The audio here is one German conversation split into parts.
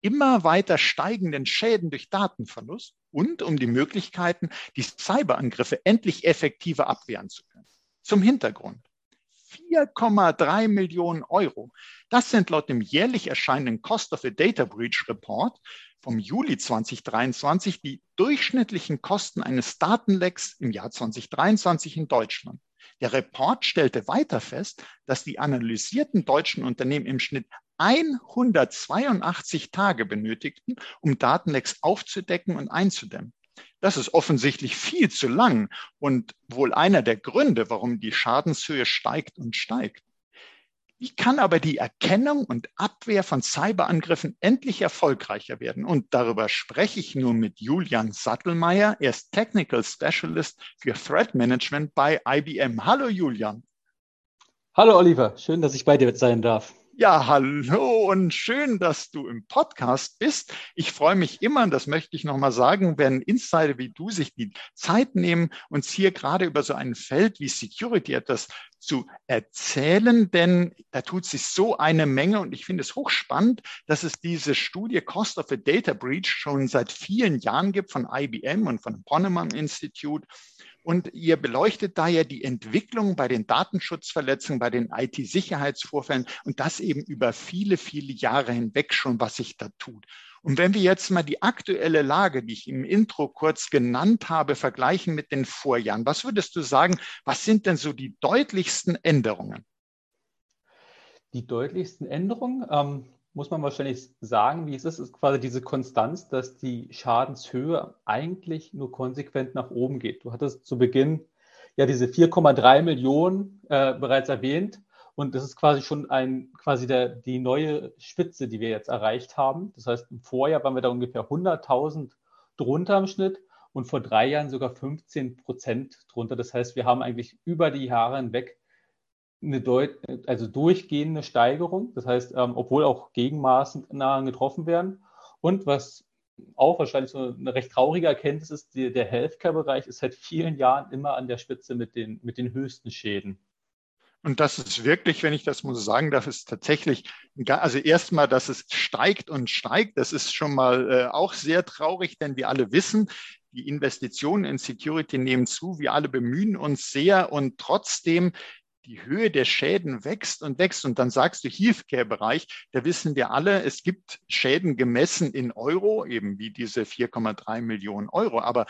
immer weiter steigenden Schäden durch Datenverlust und um die Möglichkeiten, die Cyberangriffe endlich effektiver abwehren zu können. Zum Hintergrund. 4,3 Millionen Euro. Das sind laut dem jährlich erscheinenden Cost of a Data Breach Report vom Juli 2023 die durchschnittlichen Kosten eines Datenlecks im Jahr 2023 in Deutschland. Der Report stellte weiter fest, dass die analysierten deutschen Unternehmen im Schnitt 182 Tage benötigten, um Datenlecks aufzudecken und einzudämmen. Das ist offensichtlich viel zu lang und wohl einer der Gründe, warum die Schadenshöhe steigt und steigt. Wie kann aber die Erkennung und Abwehr von Cyberangriffen endlich erfolgreicher werden? Und darüber spreche ich nun mit Julian Sattelmeier. Er ist Technical Specialist für Threat Management bei IBM. Hallo Julian. Hallo Oliver, schön, dass ich bei dir sein darf. Ja, hallo und schön, dass du im Podcast bist. Ich freue mich immer, und das möchte ich nochmal sagen, wenn Insider wie du sich die Zeit nehmen, uns hier gerade über so ein Feld wie Security etwas zu erzählen, denn da tut sich so eine Menge und ich finde es hochspannend, dass es diese Studie Cost of a Data Breach schon seit vielen Jahren gibt von IBM und von Poneman Institute und ihr beleuchtet da ja die Entwicklung bei den Datenschutzverletzungen, bei den IT-Sicherheitsvorfällen und das eben über viele, viele Jahre hinweg schon, was sich da tut. Und wenn wir jetzt mal die aktuelle Lage, die ich im Intro kurz genannt habe, vergleichen mit den Vorjahren, was würdest du sagen, was sind denn so die deutlichsten Änderungen? Die deutlichsten Änderungen, ähm, muss man wahrscheinlich sagen, wie es ist, ist quasi diese Konstanz, dass die Schadenshöhe eigentlich nur konsequent nach oben geht. Du hattest zu Beginn ja diese 4,3 Millionen äh, bereits erwähnt. Und das ist quasi schon ein, quasi der, die neue Spitze, die wir jetzt erreicht haben. Das heißt, im Vorjahr waren wir da ungefähr 100.000 drunter im Schnitt und vor drei Jahren sogar 15 Prozent drunter. Das heißt, wir haben eigentlich über die Jahre hinweg eine Deut also durchgehende Steigerung. Das heißt, ähm, obwohl auch Gegenmaßnahmen getroffen werden. Und was auch wahrscheinlich so eine recht traurige Erkenntnis ist, die, der Healthcare-Bereich ist seit vielen Jahren immer an der Spitze mit den, mit den höchsten Schäden. Und das ist wirklich, wenn ich das muss sagen darf, ist tatsächlich, also erstmal, dass es steigt und steigt, das ist schon mal äh, auch sehr traurig, denn wir alle wissen, die Investitionen in Security nehmen zu. Wir alle bemühen uns sehr und trotzdem die Höhe der Schäden wächst und wächst. Und dann sagst du Healthcare-Bereich, da wissen wir alle, es gibt Schäden gemessen in Euro, eben wie diese 4,3 Millionen Euro. Aber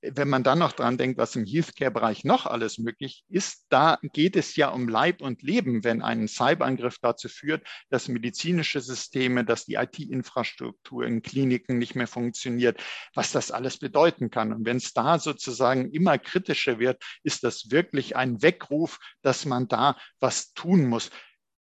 wenn man dann noch dran denkt, was im Healthcare-Bereich noch alles möglich ist, da geht es ja um Leib und Leben, wenn ein Cyberangriff dazu führt, dass medizinische Systeme, dass die IT-Infrastruktur in Kliniken nicht mehr funktioniert, was das alles bedeuten kann. Und wenn es da sozusagen immer kritischer wird, ist das wirklich ein Weckruf, dass man da was tun muss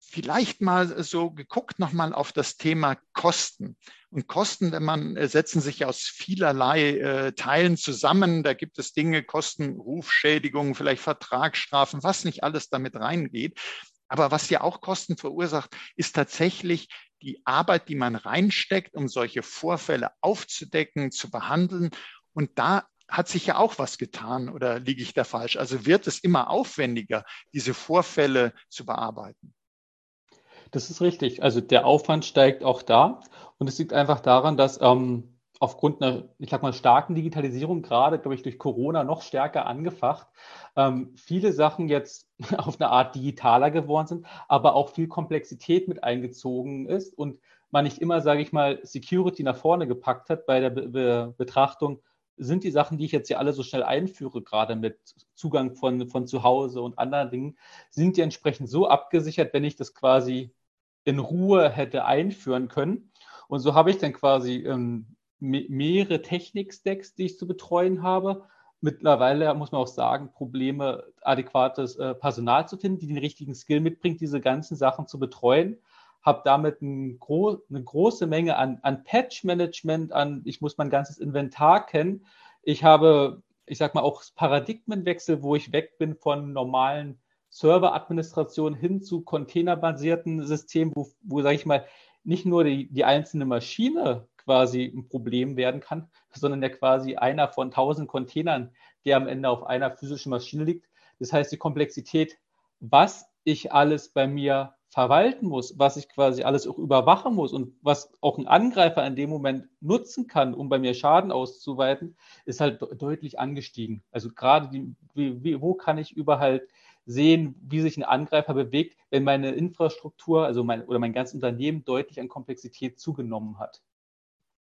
vielleicht mal so geguckt nochmal auf das Thema Kosten. Und Kosten, wenn man äh, setzen sich aus vielerlei äh, Teilen zusammen. Da gibt es Dinge, Kosten, Rufschädigungen, vielleicht Vertragsstrafen, was nicht alles damit reingeht. Aber was ja auch Kosten verursacht, ist tatsächlich die Arbeit, die man reinsteckt, um solche Vorfälle aufzudecken, zu behandeln. Und da hat sich ja auch was getan oder liege ich da falsch? Also wird es immer aufwendiger, diese Vorfälle zu bearbeiten? Das ist richtig. Also der Aufwand steigt auch da. Und es liegt einfach daran, dass ähm, aufgrund einer, ich sag mal, starken Digitalisierung, gerade, glaube ich, durch Corona noch stärker angefacht, ähm, viele Sachen jetzt auf eine Art digitaler geworden sind, aber auch viel Komplexität mit eingezogen ist und man nicht immer, sage ich mal, Security nach vorne gepackt hat bei der Be Be Betrachtung, sind die Sachen, die ich jetzt hier alle so schnell einführe, gerade mit Zugang von, von zu Hause und anderen Dingen, sind die entsprechend so abgesichert, wenn ich das quasi in Ruhe hätte einführen können. Und so habe ich dann quasi ähm, mehrere Technik-Stacks, die ich zu betreuen habe. Mittlerweile muss man auch sagen, Probleme, adäquates äh, Personal zu finden, die den richtigen Skill mitbringt, diese ganzen Sachen zu betreuen, habe damit ein gro eine große Menge an, an Patch-Management, an, ich muss mein ganzes Inventar kennen. Ich habe, ich sag mal, auch Paradigmenwechsel, wo ich weg bin von normalen Serveradministration hin zu containerbasierten Systemen, wo, wo sage ich mal, nicht nur die, die einzelne Maschine quasi ein Problem werden kann, sondern ja quasi einer von tausend Containern, der am Ende auf einer physischen Maschine liegt. Das heißt, die Komplexität, was ich alles bei mir verwalten muss, was ich quasi alles auch überwachen muss und was auch ein Angreifer in dem Moment nutzen kann, um bei mir Schaden auszuweiten, ist halt deutlich angestiegen. Also gerade die, wie, wie, wo kann ich überall sehen, wie sich ein Angreifer bewegt, wenn meine Infrastruktur, also mein oder mein ganzes Unternehmen deutlich an Komplexität zugenommen hat.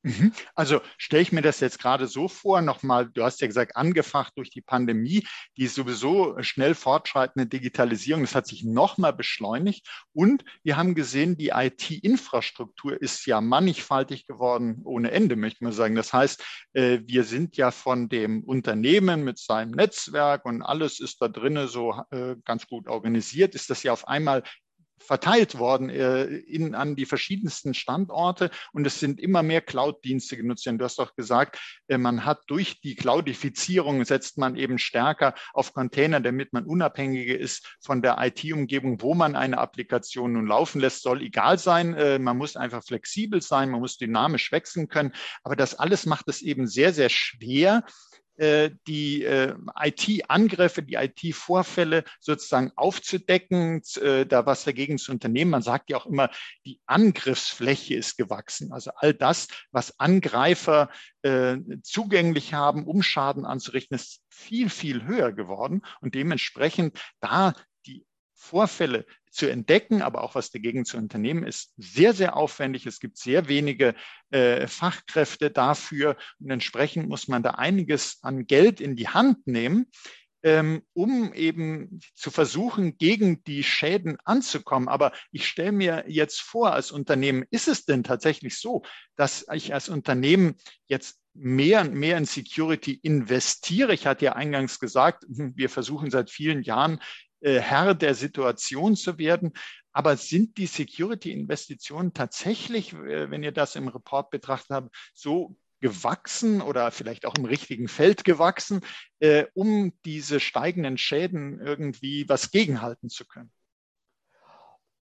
Mhm. Also stelle ich mir das jetzt gerade so vor, nochmal, du hast ja gesagt, angefacht durch die Pandemie, die sowieso schnell fortschreitende Digitalisierung, das hat sich nochmal beschleunigt. Und wir haben gesehen, die IT-Infrastruktur ist ja mannigfaltig geworden ohne Ende, möchte man sagen. Das heißt, äh, wir sind ja von dem Unternehmen mit seinem Netzwerk und alles ist da drinnen so äh, ganz gut organisiert, ist das ja auf einmal verteilt worden äh, in, an die verschiedensten Standorte und es sind immer mehr Cloud-Dienste genutzt werden. Du hast doch gesagt, äh, man hat durch die Cloudifizierung setzt man eben stärker auf Container, damit man unabhängiger ist von der IT-Umgebung, wo man eine Applikation nun laufen lässt, soll egal sein. Äh, man muss einfach flexibel sein, man muss dynamisch wechseln können. Aber das alles macht es eben sehr, sehr schwer, die äh, IT-Angriffe, die IT-Vorfälle sozusagen aufzudecken, äh, da was dagegen zu unternehmen. Man sagt ja auch immer, die Angriffsfläche ist gewachsen. Also all das, was Angreifer zugänglich haben, um Schaden anzurichten, ist viel, viel höher geworden. Und dementsprechend da die Vorfälle zu entdecken, aber auch was dagegen zu unternehmen, ist sehr, sehr aufwendig. Es gibt sehr wenige äh, Fachkräfte dafür und entsprechend muss man da einiges an Geld in die Hand nehmen, ähm, um eben zu versuchen, gegen die Schäden anzukommen. Aber ich stelle mir jetzt vor, als Unternehmen, ist es denn tatsächlich so, dass ich als Unternehmen jetzt mehr und mehr in Security investiere. Ich hatte ja eingangs gesagt, wir versuchen seit vielen Jahren äh, Herr der Situation zu werden. Aber sind die Security-Investitionen tatsächlich, äh, wenn ihr das im Report betrachtet habt, so gewachsen oder vielleicht auch im richtigen Feld gewachsen, äh, um diese steigenden Schäden irgendwie was gegenhalten zu können?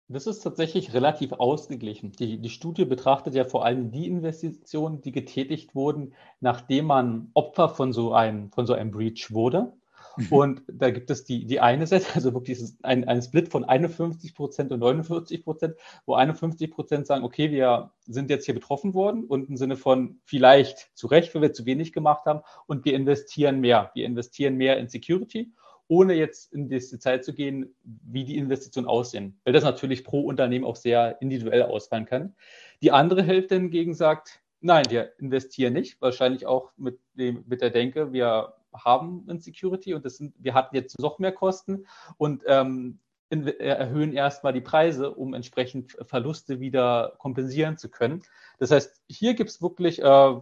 Das ist tatsächlich relativ ausgeglichen. Die, die, Studie betrachtet ja vor allem die Investitionen, die getätigt wurden, nachdem man Opfer von so einem, von so einem Breach wurde. Mhm. Und da gibt es die, die eine Seite, also wirklich ein, ein Split von 51 Prozent und 49 Prozent, wo 51 Prozent sagen, okay, wir sind jetzt hier betroffen worden und im Sinne von vielleicht zu Recht, weil wir zu wenig gemacht haben und wir investieren mehr. Wir investieren mehr in Security, ohne jetzt in die Detail zu gehen, wie die Investitionen aussehen, weil das natürlich pro Unternehmen auch sehr individuell ausfallen kann. Die andere Hälfte hingegen sagt, nein, wir investieren nicht, wahrscheinlich auch mit, dem, mit der Denke, wir haben in Security und das sind, wir hatten jetzt noch mehr Kosten und ähm, in, äh, erhöhen erstmal die Preise, um entsprechend Verluste wieder kompensieren zu können. Das heißt, hier gibt es wirklich, äh,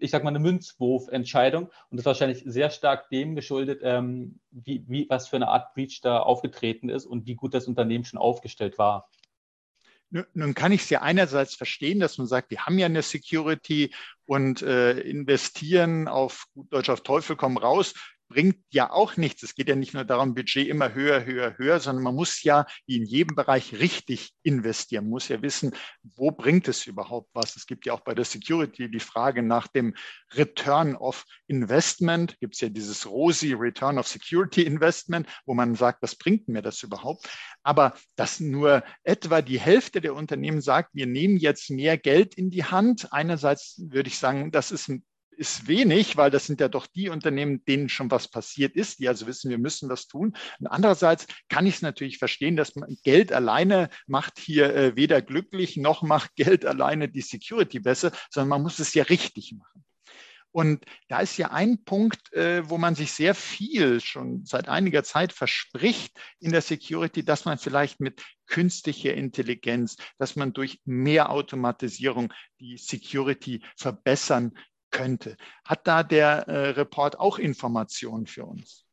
ich sag mal, eine Münzwurfentscheidung und das ist wahrscheinlich sehr stark dem geschuldet, ähm, wie, wie, was für eine Art Breach da aufgetreten ist und wie gut das Unternehmen schon aufgestellt war. Nun kann ich es ja einerseits verstehen, dass man sagt, wir haben ja eine Security und äh, investieren auf gut Deutsch auf Teufel komm raus bringt ja auch nichts. Es geht ja nicht nur darum, Budget immer höher, höher, höher, sondern man muss ja in jedem Bereich richtig investieren, man muss ja wissen, wo bringt es überhaupt was. Es gibt ja auch bei der Security die Frage nach dem Return of Investment. Gibt es ja dieses ROSI, Return of Security Investment, wo man sagt, was bringt mir das überhaupt? Aber dass nur etwa die Hälfte der Unternehmen sagt, wir nehmen jetzt mehr Geld in die Hand. Einerseits würde ich sagen, das ist ein ist wenig, weil das sind ja doch die Unternehmen, denen schon was passiert ist, die also wissen, wir müssen das tun. Und andererseits kann ich es natürlich verstehen, dass man Geld alleine macht hier äh, weder glücklich noch macht Geld alleine die Security besser, sondern man muss es ja richtig machen. Und da ist ja ein Punkt, äh, wo man sich sehr viel schon seit einiger Zeit verspricht in der Security, dass man vielleicht mit künstlicher Intelligenz, dass man durch mehr Automatisierung die Security verbessern könnte. Hat da der äh, Report auch Informationen für uns?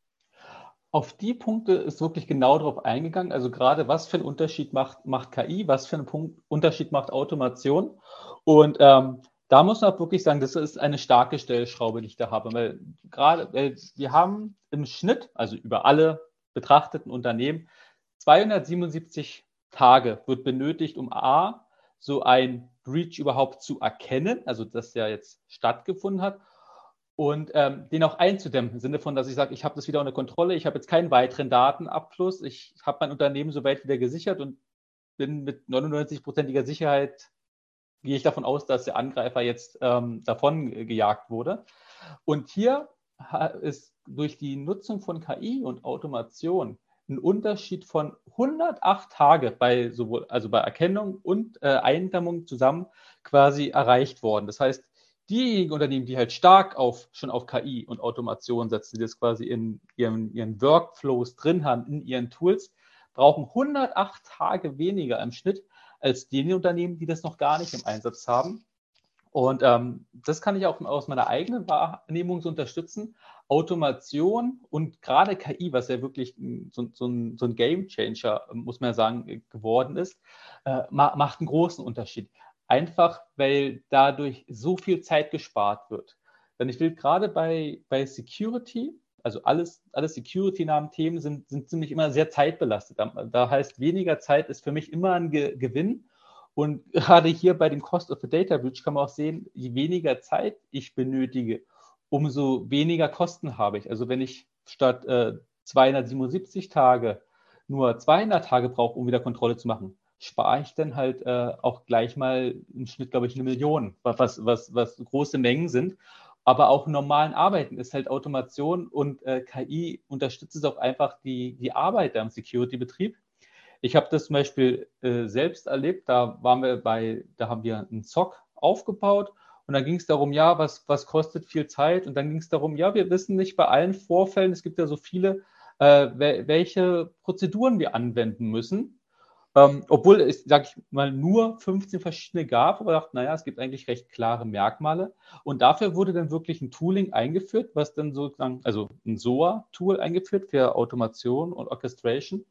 Auf die Punkte ist wirklich genau darauf eingegangen. Also gerade was für einen Unterschied macht, macht KI, was für einen Punkt, Unterschied macht Automation. Und ähm, da muss man auch wirklich sagen, das ist eine starke Stellschraube, die ich da habe. Weil gerade, weil wir haben im Schnitt, also über alle betrachteten Unternehmen, 277 Tage wird benötigt, um A, so ein Breach überhaupt zu erkennen, also dass der jetzt stattgefunden hat und ähm, den auch einzudämmen, im Sinne von, dass ich sage, ich habe das wieder unter Kontrolle, ich habe jetzt keinen weiteren Datenabfluss, ich habe mein Unternehmen soweit wieder gesichert und bin mit 99-prozentiger Sicherheit, gehe ich davon aus, dass der Angreifer jetzt ähm, davon gejagt wurde. Und hier ist durch die Nutzung von KI und Automation ein Unterschied von 108 Tage bei sowohl, also bei Erkennung und äh, Eindämmung zusammen quasi erreicht worden. Das heißt, diejenigen Unternehmen, die halt stark auf, schon auf KI und Automation setzen, die das quasi in ihren, ihren Workflows drin haben, in ihren Tools, brauchen 108 Tage weniger im Schnitt als die Unternehmen, die das noch gar nicht im Einsatz haben. Und ähm, das kann ich auch aus meiner eigenen Wahrnehmung so unterstützen. Automation und gerade KI, was ja wirklich so, so, ein, so ein Game Changer, muss man ja sagen, geworden ist, äh, macht einen großen Unterschied. Einfach weil dadurch so viel Zeit gespart wird. Denn ich will gerade bei, bei Security, also alles, alle Security-namen Themen sind, sind ziemlich immer sehr zeitbelastet. Da, da heißt, weniger Zeit ist für mich immer ein Ge Gewinn. Und gerade hier bei dem Cost of the Data Breach kann man auch sehen, je weniger Zeit ich benötige, umso weniger Kosten habe ich. Also wenn ich statt äh, 277 Tage nur 200 Tage brauche, um wieder Kontrolle zu machen, spare ich dann halt äh, auch gleich mal im Schnitt, glaube ich, eine Million, was, was, was große Mengen sind. Aber auch normalen Arbeiten ist halt Automation und äh, KI unterstützt es auch einfach die, die Arbeit im Security-Betrieb. Ich habe das zum Beispiel äh, selbst erlebt, da waren wir bei, da haben wir einen SOC aufgebaut und dann ging es darum, ja, was, was kostet viel Zeit? Und dann ging es darum, ja, wir wissen nicht bei allen Vorfällen, es gibt ja so viele, äh, welche Prozeduren wir anwenden müssen. Ähm, obwohl es, sag ich mal, nur 15 verschiedene gab, aber dachte, naja, es gibt eigentlich recht klare Merkmale. Und dafür wurde dann wirklich ein Tooling eingeführt, was dann sozusagen, also ein SOA-Tool eingeführt für Automation und Orchestration,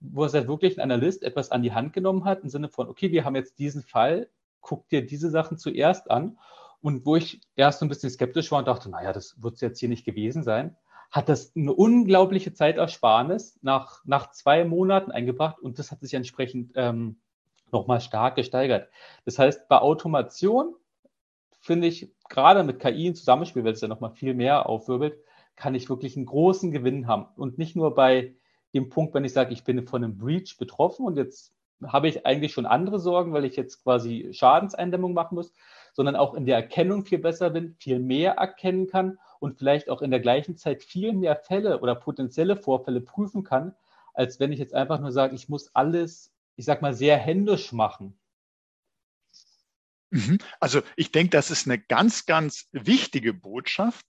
wo es halt wirklich ein Analyst etwas an die Hand genommen hat, im Sinne von, okay, wir haben jetzt diesen Fall, guck dir diese Sachen zuerst an. Und wo ich erst so ein bisschen skeptisch war und dachte, naja, das wird es jetzt hier nicht gewesen sein, hat das eine unglaubliche Zeitersparnis nach, nach zwei Monaten eingebracht und das hat sich entsprechend ähm, nochmal stark gesteigert. Das heißt, bei Automation finde ich, gerade mit KI im Zusammenspiel, weil es ja nochmal viel mehr aufwirbelt, kann ich wirklich einen großen Gewinn haben. Und nicht nur bei dem Punkt, wenn ich sage, ich bin von einem Breach betroffen und jetzt habe ich eigentlich schon andere Sorgen, weil ich jetzt quasi Schadenseindämmung machen muss, sondern auch in der Erkennung viel besser bin, viel mehr erkennen kann und vielleicht auch in der gleichen Zeit viel mehr Fälle oder potenzielle Vorfälle prüfen kann, als wenn ich jetzt einfach nur sage, ich muss alles, ich sag mal, sehr händisch machen. Mhm. Also ich denke, das ist eine ganz, ganz wichtige Botschaft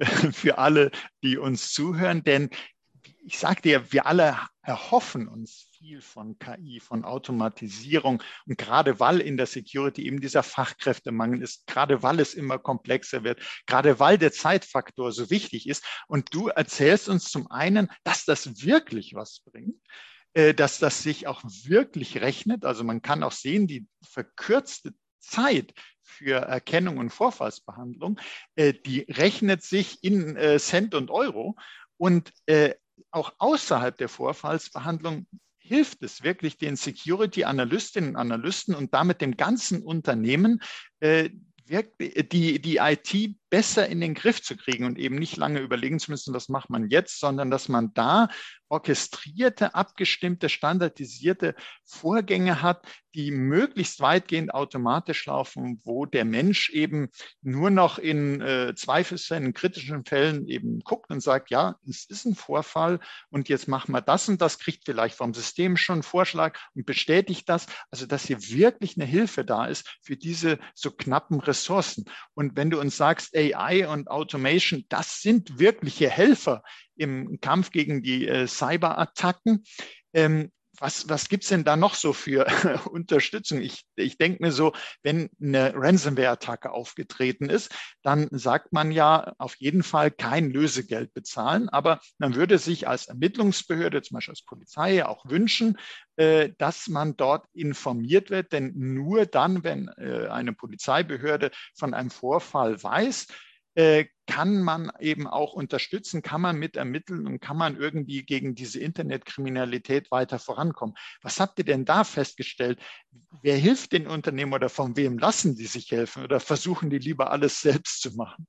für alle, die uns zuhören, denn ich sage dir, wir alle erhoffen uns viel von KI, von Automatisierung. Und gerade weil in der Security eben dieser Fachkräftemangel ist, gerade weil es immer komplexer wird, gerade weil der Zeitfaktor so wichtig ist. Und du erzählst uns zum einen, dass das wirklich was bringt äh, dass das sich auch wirklich rechnet. Also man kann auch sehen, die verkürzte Zeit für Erkennung und Vorfallsbehandlung, äh, die rechnet sich in äh, Cent und Euro. Und auch außerhalb der Vorfallsbehandlung hilft es wirklich den Security-Analystinnen und Analysten und damit dem ganzen Unternehmen, äh, die, die IT besser in den Griff zu kriegen und eben nicht lange überlegen zu müssen, was macht man jetzt, sondern dass man da orchestrierte, abgestimmte, standardisierte Vorgänge hat, die möglichst weitgehend automatisch laufen, wo der Mensch eben nur noch in äh, Zweifelsfällen, kritischen Fällen eben guckt und sagt, ja, es ist ein Vorfall und jetzt machen wir das und das, kriegt vielleicht vom System schon einen Vorschlag und bestätigt das. Also, dass hier wirklich eine Hilfe da ist für diese so knappen Ressourcen. Und wenn du uns sagst, AI und Automation, das sind wirkliche Helfer im Kampf gegen die äh, Cyberattacken. Ähm, was, was gibt es denn da noch so für Unterstützung? Ich, ich denke mir so, wenn eine Ransomware-Attacke aufgetreten ist, dann sagt man ja auf jeden Fall kein Lösegeld bezahlen, aber man würde sich als Ermittlungsbehörde, zum Beispiel als Polizei, auch wünschen, äh, dass man dort informiert wird, denn nur dann, wenn äh, eine Polizeibehörde von einem Vorfall weiß, äh, kann man eben auch unterstützen, kann man mit ermitteln und kann man irgendwie gegen diese Internetkriminalität weiter vorankommen. Was habt ihr denn da festgestellt? Wer hilft den Unternehmen oder von wem lassen die sich helfen oder versuchen die lieber alles selbst zu machen?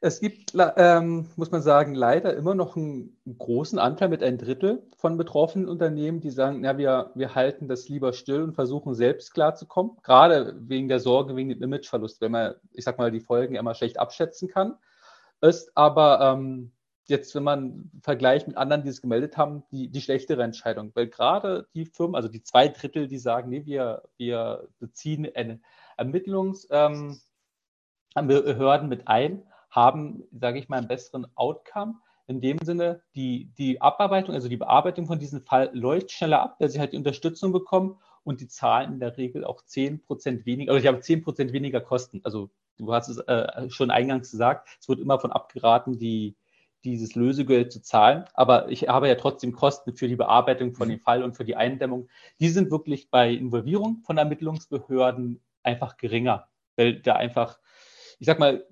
Es gibt, ähm, muss man sagen, leider immer noch einen großen Anteil mit ein Drittel von betroffenen Unternehmen, die sagen, ja, wir, wir halten das lieber still und versuchen selbst klarzukommen, gerade wegen der Sorge, wegen dem Imageverlust, wenn man, ich sag mal, die Folgen immer schlecht abschätzen kann. Ist aber ähm, jetzt, wenn man vergleicht mit anderen, die es gemeldet haben, die, die schlechtere Entscheidung. Weil gerade die Firmen, also die zwei Drittel, die sagen, nee, wir, wir beziehen eine Ermittlungsbehörden ähm, mit ein, haben, sage ich mal, einen besseren Outcome. In dem Sinne, die, die Abarbeitung, also die Bearbeitung von diesem Fall läuft schneller ab, weil sie halt die Unterstützung bekommen und die zahlen in der Regel auch 10% weniger, also ich habe 10% weniger Kosten. Also du hast es äh, schon eingangs gesagt, es wird immer von abgeraten, die, dieses Lösegeld zu zahlen. Aber ich habe ja trotzdem Kosten für die Bearbeitung von dem Fall und für die Eindämmung. Die sind wirklich bei Involvierung von Ermittlungsbehörden einfach geringer, weil da einfach, ich sag mal,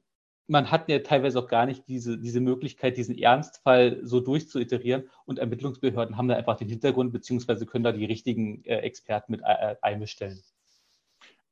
man hat ja teilweise auch gar nicht diese, diese Möglichkeit, diesen Ernstfall so durchzuiterieren und Ermittlungsbehörden haben da einfach den Hintergrund, beziehungsweise können da die richtigen äh, Experten mit äh, einbestellen.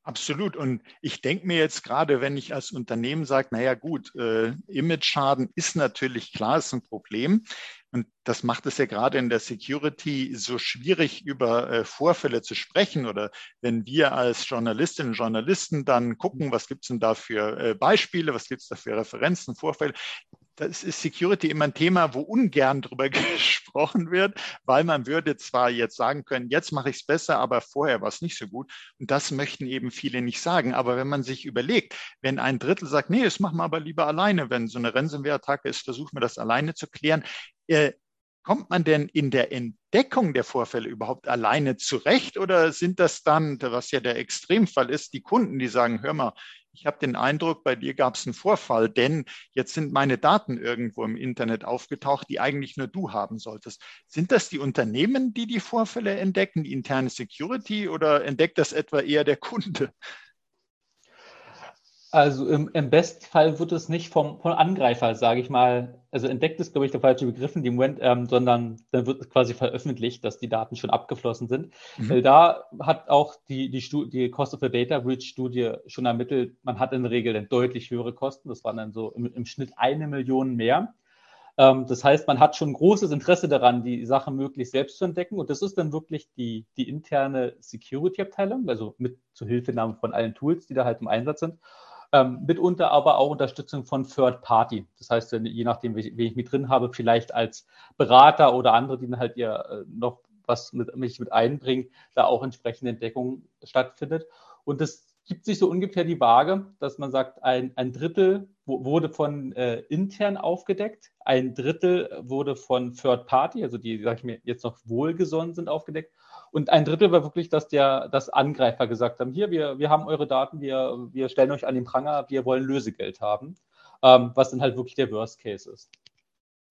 Absolut. Und ich denke mir jetzt gerade, wenn ich als Unternehmen sage, naja gut, äh, Image-Schaden ist natürlich klar, ist ein Problem. Und das macht es ja gerade in der Security so schwierig, über äh, Vorfälle zu sprechen. Oder wenn wir als Journalistinnen und Journalisten dann gucken, was gibt es denn da für äh, Beispiele, was gibt es da für Referenzen, Vorfälle, das ist Security immer ein Thema, wo ungern drüber gesprochen wird, weil man würde zwar jetzt sagen können, jetzt mache ich es besser, aber vorher war es nicht so gut. Und das möchten eben viele nicht sagen. Aber wenn man sich überlegt, wenn ein Drittel sagt, nee, das machen wir aber lieber alleine, wenn so eine Ransomware-Attacke ist, versuchen wir das alleine zu klären. Äh, kommt man denn in der Entdeckung der Vorfälle überhaupt alleine zurecht oder sind das dann, was ja der Extremfall ist, die Kunden, die sagen, hör mal, ich habe den Eindruck, bei dir gab es einen Vorfall, denn jetzt sind meine Daten irgendwo im Internet aufgetaucht, die eigentlich nur du haben solltest. Sind das die Unternehmen, die die Vorfälle entdecken, die interne Security oder entdeckt das etwa eher der Kunde? Also im, im Bestfall wird es nicht vom, vom Angreifer, sage ich mal, also entdeckt ist, glaube ich, der falsche Begriff in dem Moment, ähm, sondern dann wird quasi veröffentlicht, dass die Daten schon abgeflossen sind. Mhm. Weil da hat auch die, die, die Cost of a Data Breach Studie schon ermittelt, man hat in der Regel dann deutlich höhere Kosten. Das waren dann so im, im Schnitt eine Million mehr. Ähm, das heißt, man hat schon großes Interesse daran, die Sache möglichst selbst zu entdecken. Und das ist dann wirklich die, die interne Security-Abteilung, also mit Zuhilfenahme von allen Tools, die da halt im Einsatz sind. Ähm, mitunter aber auch Unterstützung von Third Party. Das heißt, je nachdem, wen ich mit drin habe, vielleicht als Berater oder andere, die dann halt ihr äh, noch was mit mich mit einbringen, da auch entsprechende Entdeckung stattfindet. Und das gibt sich so ungefähr die Waage, dass man sagt, ein, ein Drittel wurde von äh, intern aufgedeckt, ein Drittel wurde von Third Party, also die, sag ich mir, jetzt noch wohlgesonnen sind, aufgedeckt und ein Drittel war wirklich, dass der, dass Angreifer gesagt haben, hier, wir, wir haben eure Daten, wir, wir stellen euch an den Pranger, wir wollen Lösegeld haben, ähm, was dann halt wirklich der Worst Case ist.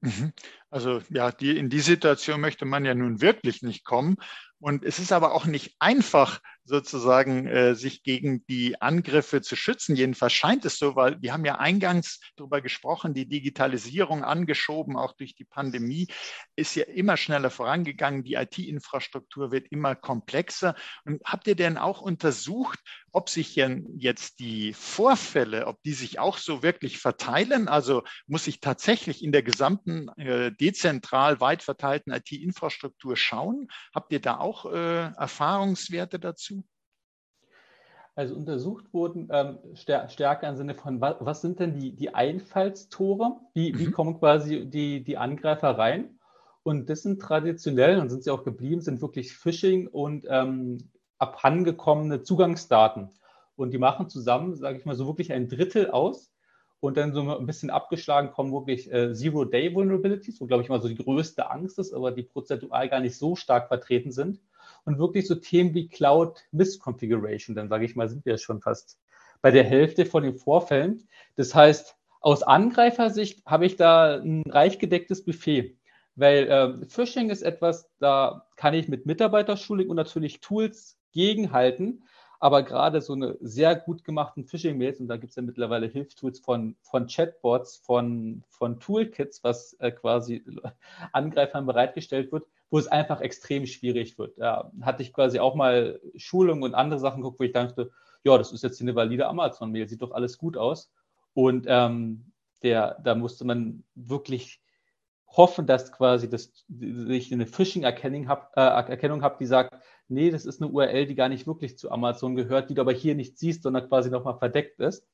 Mhm. Also ja, die, in die Situation möchte man ja nun wirklich nicht kommen. Und es ist aber auch nicht einfach, sozusagen äh, sich gegen die Angriffe zu schützen. Jedenfalls scheint es so, weil wir haben ja eingangs darüber gesprochen, die Digitalisierung angeschoben, auch durch die Pandemie, ist ja immer schneller vorangegangen. Die IT-Infrastruktur wird immer komplexer. Und habt ihr denn auch untersucht, ob sich jetzt die Vorfälle, ob die sich auch so wirklich verteilen? Also muss ich tatsächlich in der gesamten äh, dezentral weit verteilten IT-Infrastruktur schauen? Habt ihr da auch äh, Erfahrungswerte dazu? Also untersucht wurden ähm, stärker im Sinne von, was, was, sind denn die, die Einfallstore? Wie, mhm. wie kommen quasi die, die Angreifer rein? Und das sind traditionell, und sind sie auch geblieben, sind wirklich Phishing und ähm, abhandengekommene Zugangsdaten. Und die machen zusammen, sage ich mal, so wirklich ein Drittel aus. Und dann so ein bisschen abgeschlagen kommen wirklich äh, Zero-Day-Vulnerabilities, wo, glaube ich, mal so die größte Angst ist, aber die prozentual gar nicht so stark vertreten sind. Und wirklich so Themen wie Cloud Misconfiguration, dann sage ich mal, sind wir schon fast bei der Hälfte von den Vorfällen. Das heißt, aus Angreifersicht habe ich da ein reich gedecktes Buffet. Weil äh, Phishing ist etwas, da kann ich mit Mitarbeiterschulung und natürlich Tools gegenhalten. Aber gerade so eine sehr gut gemachten Phishing-Mails, und da gibt es ja mittlerweile Hilftools von, von Chatbots, von, von Toolkits, was äh, quasi Angreifern bereitgestellt wird, wo es einfach extrem schwierig wird. Da hatte ich quasi auch mal Schulungen und andere Sachen geguckt, wo ich dachte, ja, das ist jetzt eine valide Amazon-Mail, sieht doch alles gut aus. Und ähm, der, da musste man wirklich hoffen, dass quasi das, ich eine Phishing-Erkennung habe, äh, Erkennung hab, die sagt, nee, das ist eine URL, die gar nicht wirklich zu Amazon gehört, die du aber hier nicht siehst, sondern quasi nochmal verdeckt ist.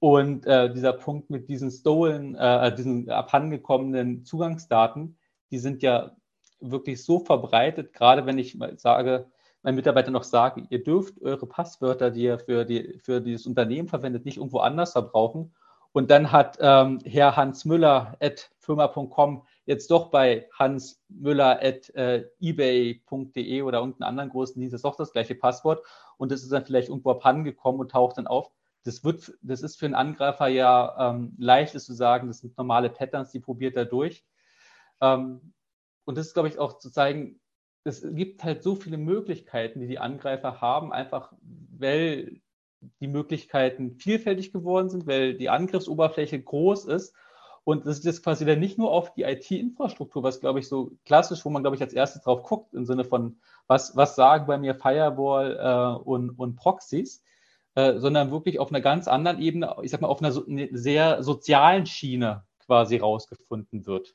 Und äh, dieser Punkt mit diesen stolen, äh, diesen abhandengekommenen Zugangsdaten, die sind ja wirklich so verbreitet, gerade wenn ich mal sage, mein Mitarbeiter noch sage, ihr dürft eure Passwörter, die ihr für, die, für dieses Unternehmen verwendet, nicht irgendwo anders verbrauchen. Und dann hat ähm, Herr Hans Müller at firma.com jetzt doch bei Hans Müller at äh, ebay.de oder irgendeinen anderen großen Dienst doch das gleiche Passwort und das ist dann vielleicht irgendwo abhandengekommen und taucht dann auf. Das, wird, das ist für einen Angreifer ja ähm, leicht, ist zu sagen, das sind normale Patterns, die probiert er durch. Ähm, und das ist, glaube ich, auch zu zeigen, es gibt halt so viele Möglichkeiten, die die Angreifer haben, einfach weil die Möglichkeiten vielfältig geworden sind, weil die Angriffsoberfläche groß ist. Und das ist jetzt quasi dann nicht nur auf die IT-Infrastruktur, was glaube ich so klassisch, wo man glaube ich als erstes drauf guckt, im Sinne von, was, was sagen bei mir Firewall äh, und, und Proxys, äh, sondern wirklich auf einer ganz anderen Ebene, ich sag mal, auf einer so, eine sehr sozialen Schiene quasi rausgefunden wird.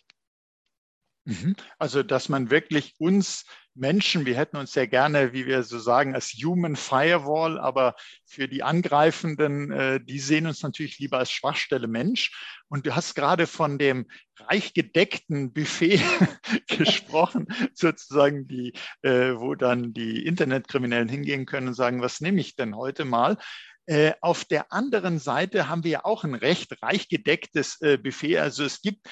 Mhm. Also, dass man wirklich uns Menschen, wir hätten uns sehr gerne, wie wir so sagen, als Human Firewall, aber für die Angreifenden, äh, die sehen uns natürlich lieber als Schwachstelle Mensch. Und du hast gerade von dem reich gedeckten Buffet gesprochen, sozusagen, die, äh, wo dann die Internetkriminellen hingehen können und sagen, was nehme ich denn heute mal? Äh, auf der anderen Seite haben wir ja auch ein recht reich gedecktes äh, Buffet. Also es gibt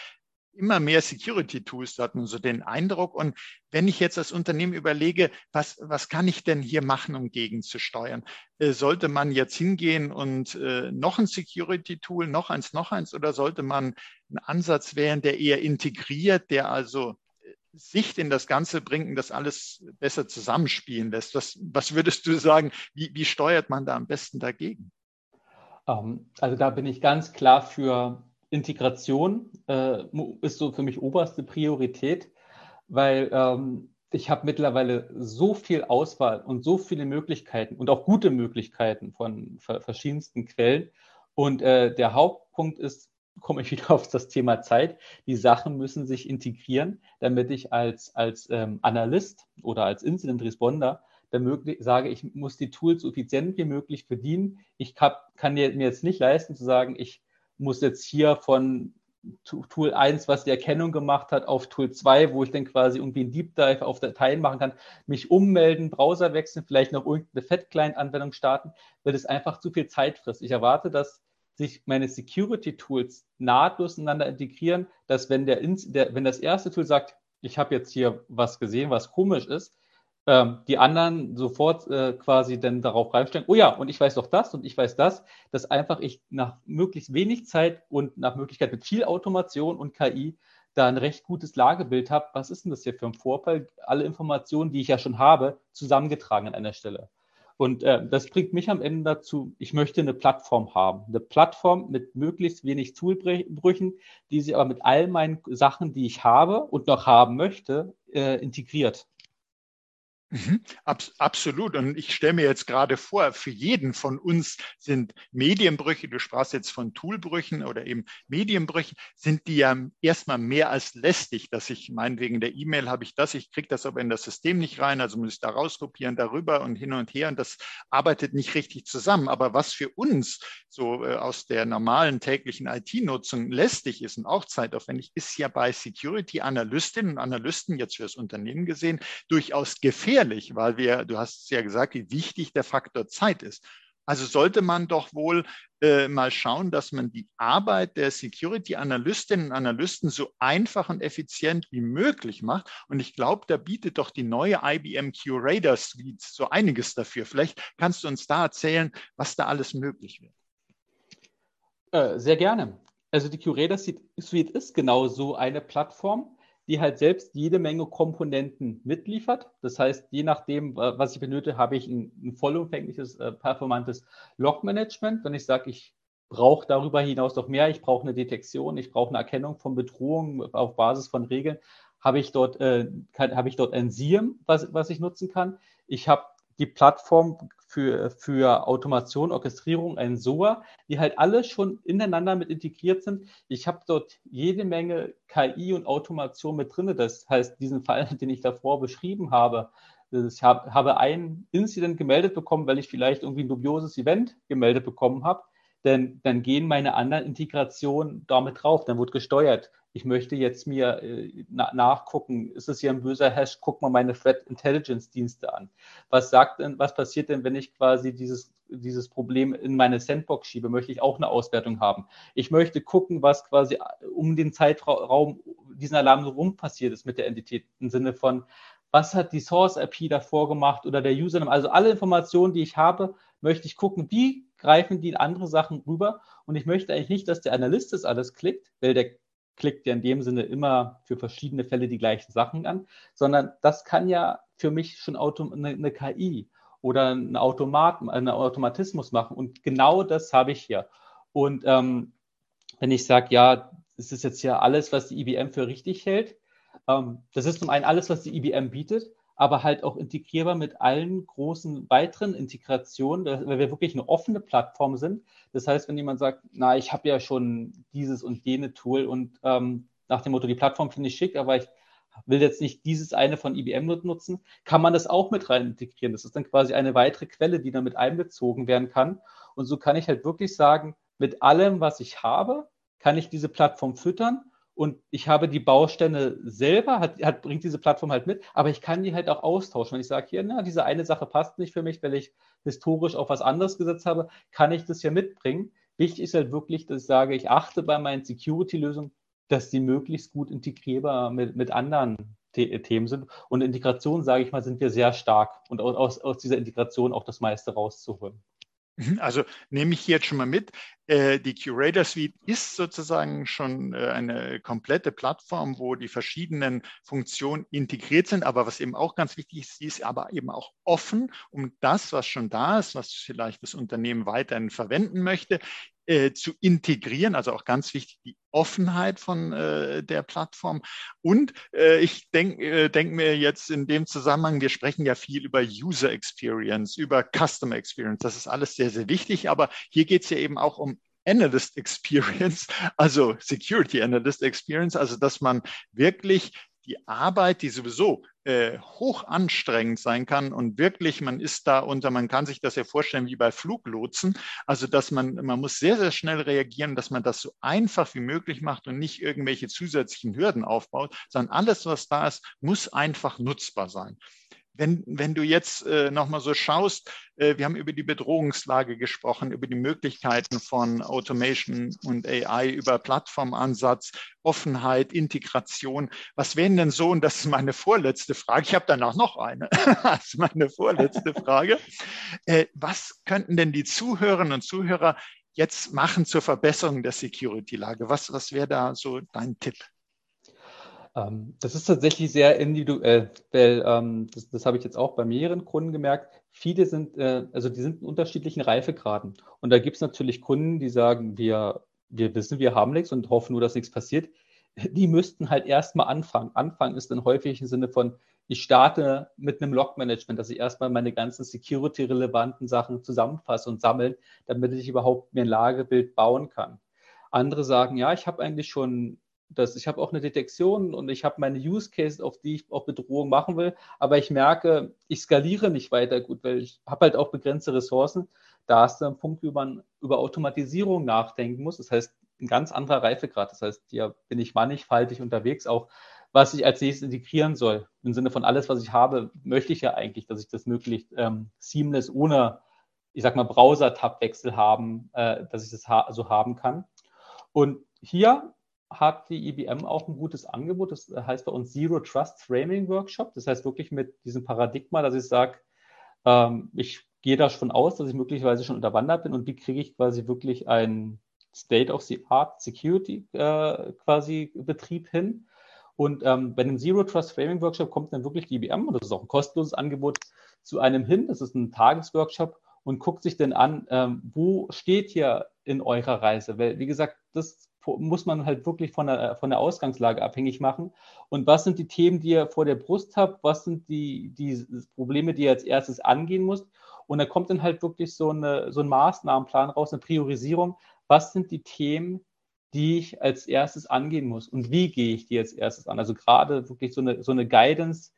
immer mehr Security-Tools, da hat man so den Eindruck. Und wenn ich jetzt als Unternehmen überlege, was, was kann ich denn hier machen, um gegenzusteuern? Äh, sollte man jetzt hingehen und äh, noch ein Security-Tool, noch eins, noch eins, oder sollte man einen Ansatz wählen, der eher integriert, der also äh, Sicht in das Ganze bringt und das alles besser zusammenspielen lässt? Was, was würdest du sagen, wie, wie steuert man da am besten dagegen? Ähm, also da bin ich ganz klar für Integration äh, ist so für mich oberste Priorität, weil ähm, ich habe mittlerweile so viel Auswahl und so viele Möglichkeiten und auch gute Möglichkeiten von verschiedensten Quellen. Und äh, der Hauptpunkt ist, komme ich wieder auf das Thema Zeit. Die Sachen müssen sich integrieren, damit ich als, als ähm, Analyst oder als Incident Responder sage, ich muss die Tools so effizient wie möglich bedienen. Ich hab, kann mir jetzt nicht leisten zu sagen, ich muss jetzt hier von Tool 1, was die Erkennung gemacht hat, auf Tool 2, wo ich dann quasi irgendwie einen Deep Dive auf Dateien machen kann, mich ummelden, Browser wechseln, vielleicht noch irgendeine Fat-Client-Anwendung starten, weil das einfach zu viel Zeit frisst. Ich erwarte, dass sich meine Security-Tools nahtlos ineinander integrieren, dass wenn, der, der, wenn das erste Tool sagt, ich habe jetzt hier was gesehen, was komisch ist, ähm, die anderen sofort äh, quasi dann darauf reinstellen, oh ja, und ich weiß doch das und ich weiß das, dass einfach ich nach möglichst wenig Zeit und nach Möglichkeit mit viel Automation und KI da ein recht gutes Lagebild habe. Was ist denn das hier für ein Vorfall? Alle Informationen, die ich ja schon habe, zusammengetragen an einer Stelle. Und äh, das bringt mich am Ende dazu, ich möchte eine Plattform haben. Eine Plattform mit möglichst wenig Toolbrüchen, die sich aber mit all meinen Sachen, die ich habe und noch haben möchte, äh, integriert. Mhm, abs absolut. Und ich stelle mir jetzt gerade vor, für jeden von uns sind Medienbrüche, du sprachst jetzt von Toolbrüchen oder eben Medienbrüchen, sind die ja erstmal mehr als lästig, dass ich meinetwegen der E-Mail habe ich das, ich kriege das aber in das System nicht rein, also muss ich da rauskopieren, darüber und hin und her und das arbeitet nicht richtig zusammen. Aber was für uns so äh, aus der normalen täglichen IT-Nutzung lästig ist und auch zeitaufwendig, ist ja bei Security-Analystinnen und Analysten jetzt für das Unternehmen gesehen durchaus gefährlich gefährlich, weil wir, du hast es ja gesagt, wie wichtig der Faktor Zeit ist. Also sollte man doch wohl äh, mal schauen, dass man die Arbeit der Security-Analystinnen und Analysten so einfach und effizient wie möglich macht. Und ich glaube, da bietet doch die neue IBM Curator Suite so einiges dafür. Vielleicht kannst du uns da erzählen, was da alles möglich wird. Äh, sehr gerne. Also die Curator Suite ist genau so eine Plattform, die halt selbst jede Menge Komponenten mitliefert. Das heißt, je nachdem, was ich benötige, habe ich ein, ein vollumfängliches, äh, performantes Log-Management. Wenn ich sage, ich brauche darüber hinaus noch mehr, ich brauche eine Detektion, ich brauche eine Erkennung von Bedrohungen auf Basis von Regeln, habe ich dort, äh, habe ich dort ein SIEM, was, was ich nutzen kann. Ich habe die Plattform für, für Automation, Orchestrierung, ein SOA, die halt alle schon ineinander mit integriert sind. Ich habe dort jede Menge KI und Automation mit drin. Das heißt, diesen Fall, den ich davor beschrieben habe, ich hab, habe ein Incident gemeldet bekommen, weil ich vielleicht irgendwie ein dubioses Event gemeldet bekommen habe. Denn dann gehen meine anderen Integrationen damit drauf. Dann wird gesteuert ich möchte jetzt mir äh, na, nachgucken, ist es hier ein böser Hash, guck mal meine Threat Intelligence Dienste an. Was sagt denn, was passiert denn, wenn ich quasi dieses, dieses Problem in meine Sandbox schiebe? Möchte ich auch eine Auswertung haben? Ich möchte gucken, was quasi äh, um den Zeitraum diesen Alarm rum passiert ist mit der Entität im Sinne von, was hat die Source IP davor gemacht oder der Username? Also alle Informationen, die ich habe, möchte ich gucken, wie greifen die in andere Sachen rüber. Und ich möchte eigentlich nicht, dass der Analyst das alles klickt, weil der klickt ja in dem Sinne immer für verschiedene Fälle die gleichen Sachen an, sondern das kann ja für mich schon Auto, eine, eine KI oder ein Automat, einen Automatismus machen. Und genau das habe ich hier. Und ähm, wenn ich sage, ja, es ist jetzt ja alles, was die IBM für richtig hält, ähm, das ist zum einen alles, was die IBM bietet, aber halt auch integrierbar mit allen großen weiteren Integrationen, weil wir wirklich eine offene Plattform sind. Das heißt, wenn jemand sagt, na, ich habe ja schon dieses und jene Tool und ähm, nach dem Motto, die Plattform finde ich schick, aber ich will jetzt nicht dieses eine von IBM nutzen, kann man das auch mit rein integrieren. Das ist dann quasi eine weitere Quelle, die damit einbezogen werden kann. Und so kann ich halt wirklich sagen, mit allem, was ich habe, kann ich diese Plattform füttern und ich habe die Bausteine selber, hat, hat, bringt diese Plattform halt mit, aber ich kann die halt auch austauschen. Wenn ich sage, hier, na, diese eine Sache passt nicht für mich, weil ich historisch auf was anderes gesetzt habe, kann ich das ja mitbringen. Wichtig ist halt wirklich, dass ich sage, ich achte bei meinen Security-Lösungen, dass die möglichst gut integrierbar mit, mit anderen The Themen sind. Und Integration, sage ich mal, sind wir sehr stark und aus, aus dieser Integration auch das meiste rauszuholen. Mhm, also nehme ich jetzt schon mal mit, äh, die Curator Suite ist sozusagen schon äh, eine komplette Plattform, wo die verschiedenen Funktionen integriert sind. Aber was eben auch ganz wichtig ist, sie ist aber eben auch offen, um das, was schon da ist, was vielleicht das Unternehmen weiterhin verwenden möchte, äh, zu integrieren, also auch ganz wichtig die Offenheit von äh, der Plattform. Und äh, ich denke äh, denk mir jetzt in dem Zusammenhang, wir sprechen ja viel über User Experience, über Customer Experience. Das ist alles sehr, sehr wichtig. Aber hier geht es ja eben auch um Analyst Experience, also Security Analyst Experience, also dass man wirklich die Arbeit, die sowieso äh, hoch anstrengend sein kann und wirklich, man ist da unter, man kann sich das ja vorstellen wie bei Fluglotsen, also dass man, man muss sehr, sehr schnell reagieren, dass man das so einfach wie möglich macht und nicht irgendwelche zusätzlichen Hürden aufbaut, sondern alles, was da ist, muss einfach nutzbar sein. Wenn, wenn du jetzt äh, nochmal so schaust, äh, wir haben über die Bedrohungslage gesprochen, über die Möglichkeiten von Automation und AI, über Plattformansatz, Offenheit, Integration. Was wären denn so, und das ist meine vorletzte Frage, ich habe danach noch eine, das ist meine vorletzte Frage, äh, was könnten denn die Zuhörerinnen und Zuhörer jetzt machen zur Verbesserung der Security-Lage? Was, was wäre da so dein Tipp? Ähm, das ist tatsächlich sehr individuell, weil ähm, das, das habe ich jetzt auch bei mehreren Kunden gemerkt. Viele sind, äh, also die sind in unterschiedlichen Reifegraden. Und da gibt es natürlich Kunden, die sagen, wir, wir wissen, wir haben nichts und hoffen nur, dass nichts passiert. Die müssten halt erstmal anfangen. Anfangen ist dann häufig im Sinne von, ich starte mit einem Log-Management, dass ich erstmal meine ganzen security-relevanten Sachen zusammenfasse und sammle, damit ich überhaupt mir ein Lagebild bauen kann. Andere sagen, ja, ich habe eigentlich schon das, ich habe auch eine Detektion und ich habe meine Use Case, auf die ich auch Bedrohung machen will, aber ich merke, ich skaliere nicht weiter gut, weil ich habe halt auch begrenzte Ressourcen. Da ist ein Punkt, wie man über Automatisierung nachdenken muss. Das heißt, ein ganz anderer Reifegrad. Das heißt, hier bin ich mannigfaltig unterwegs, auch was ich als nächstes integrieren soll. Im Sinne von alles, was ich habe, möchte ich ja eigentlich, dass ich das möglichst ähm, seamless ohne ich sag mal, Browser-Tab-Wechsel haben, äh, dass ich das ha so haben kann. Und hier hat die IBM auch ein gutes Angebot. Das heißt bei uns Zero Trust Framing Workshop. Das heißt wirklich mit diesem Paradigma, dass ich sage, ähm, ich gehe davon aus, dass ich möglicherweise schon unterwandert bin und wie kriege ich quasi wirklich ein State of the Art Security äh, quasi Betrieb hin. Und ähm, bei dem Zero Trust Framing Workshop kommt dann wirklich die IBM, und das ist auch ein kostenloses Angebot, zu einem hin. Das ist ein Tagesworkshop und guckt sich dann an, ähm, wo steht hier in eurer Reise? Weil, wie gesagt, das muss man halt wirklich von der, von der Ausgangslage abhängig machen. Und was sind die Themen, die ihr vor der Brust habt? Was sind die, die Probleme, die ihr als erstes angehen müsst? Und da kommt dann halt wirklich so, eine, so ein Maßnahmenplan raus, eine Priorisierung. Was sind die Themen, die ich als erstes angehen muss? Und wie gehe ich die als erstes an? Also gerade wirklich so eine, so eine Guidance,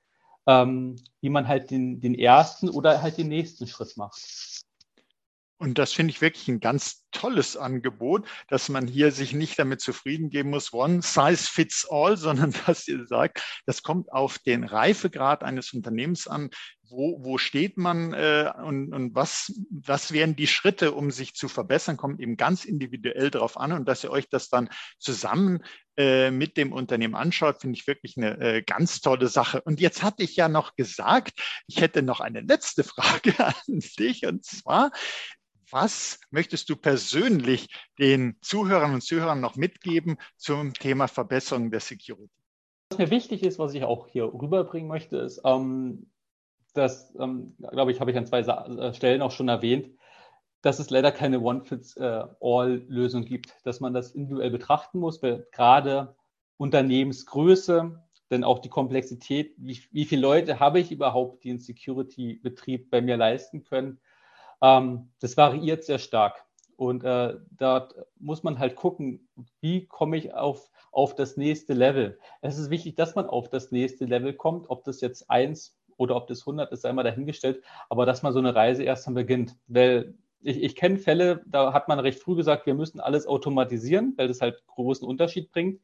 ähm, wie man halt den, den ersten oder halt den nächsten Schritt macht. Und das finde ich wirklich ein ganz tolles Angebot, dass man hier sich nicht damit zufrieden geben muss, one size fits all, sondern dass ihr sagt, das kommt auf den Reifegrad eines Unternehmens an. Wo, wo steht man äh, und, und was, was wären die Schritte, um sich zu verbessern, kommt eben ganz individuell darauf an und dass ihr euch das dann zusammen äh, mit dem Unternehmen anschaut, finde ich wirklich eine äh, ganz tolle Sache. Und jetzt hatte ich ja noch gesagt, ich hätte noch eine letzte Frage an dich und zwar, was möchtest du persönlich den Zuhörern und Zuhörern noch mitgeben zum Thema Verbesserung der Security? Was mir wichtig ist, was ich auch hier rüberbringen möchte, ist, ähm, das, ähm, glaube ich, habe ich an zwei Sa äh, Stellen auch schon erwähnt, dass es leider keine One-Fits-All-Lösung gibt, dass man das individuell betrachten muss, weil gerade Unternehmensgröße, denn auch die Komplexität, wie, wie viele Leute habe ich überhaupt, die einen Security-Betrieb bei mir leisten können, ähm, das variiert sehr stark. Und äh, da muss man halt gucken, wie komme ich auf, auf das nächste Level. Es ist wichtig, dass man auf das nächste Level kommt, ob das jetzt eins oder ob das 100 ist, einmal dahingestellt, aber dass man so eine Reise erst dann beginnt. Weil ich, ich kenne Fälle, da hat man recht früh gesagt, wir müssen alles automatisieren, weil das halt großen Unterschied bringt.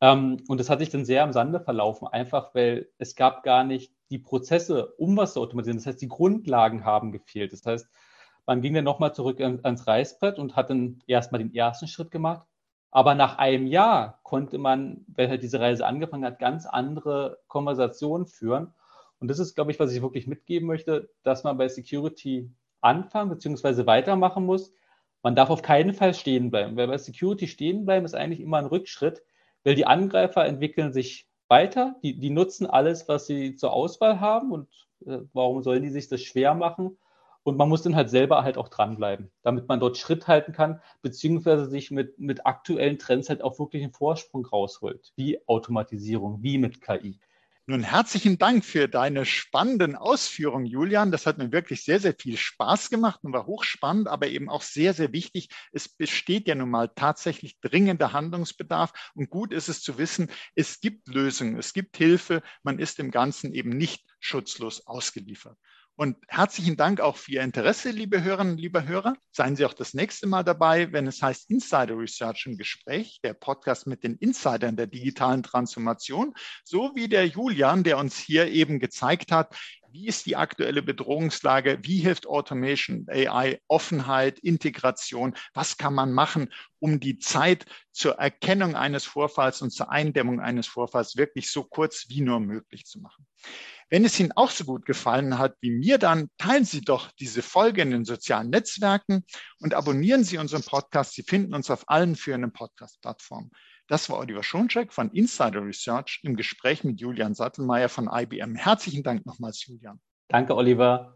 Ähm, und das hat sich dann sehr im Sande verlaufen, einfach weil es gab gar nicht die Prozesse, um was zu automatisieren. Das heißt, die Grundlagen haben gefehlt. Das heißt, man ging dann nochmal zurück ans Reißbrett und hat dann erstmal den ersten Schritt gemacht. Aber nach einem Jahr konnte man, wenn halt diese Reise angefangen hat, ganz andere Konversationen führen. Und das ist, glaube ich, was ich wirklich mitgeben möchte, dass man bei Security anfangen bzw. weitermachen muss. Man darf auf keinen Fall stehen bleiben, weil bei Security stehen bleiben ist eigentlich immer ein Rückschritt, weil die Angreifer entwickeln sich weiter, die, die nutzen alles, was sie zur Auswahl haben und äh, warum sollen die sich das schwer machen? Und man muss dann halt selber halt auch dranbleiben, damit man dort Schritt halten kann, beziehungsweise sich mit, mit aktuellen Trends halt auch wirklich einen Vorsprung rausholt, wie Automatisierung, wie mit KI. Nun herzlichen Dank für deine spannenden Ausführungen, Julian. Das hat mir wirklich sehr, sehr viel Spaß gemacht und war hochspannend, aber eben auch sehr, sehr wichtig. Es besteht ja nun mal tatsächlich dringender Handlungsbedarf und gut ist es zu wissen, es gibt Lösungen, es gibt Hilfe. Man ist im Ganzen eben nicht schutzlos ausgeliefert. Und herzlichen Dank auch für Ihr Interesse, liebe Hörerinnen, liebe Hörer. Seien Sie auch das nächste Mal dabei, wenn es heißt Insider Research im Gespräch, der Podcast mit den Insidern der digitalen Transformation, so wie der Julian, der uns hier eben gezeigt hat, wie ist die aktuelle Bedrohungslage? Wie hilft Automation, AI, Offenheit, Integration? Was kann man machen, um die Zeit zur Erkennung eines Vorfalls und zur Eindämmung eines Vorfalls wirklich so kurz wie nur möglich zu machen? Wenn es Ihnen auch so gut gefallen hat wie mir, dann teilen Sie doch diese Folge in den sozialen Netzwerken und abonnieren Sie unseren Podcast. Sie finden uns auf allen führenden Podcast-Plattformen. Das war Oliver Schoncheck von Insider Research im Gespräch mit Julian Sattelmeier von IBM. Herzlichen Dank nochmals, Julian. Danke, Oliver.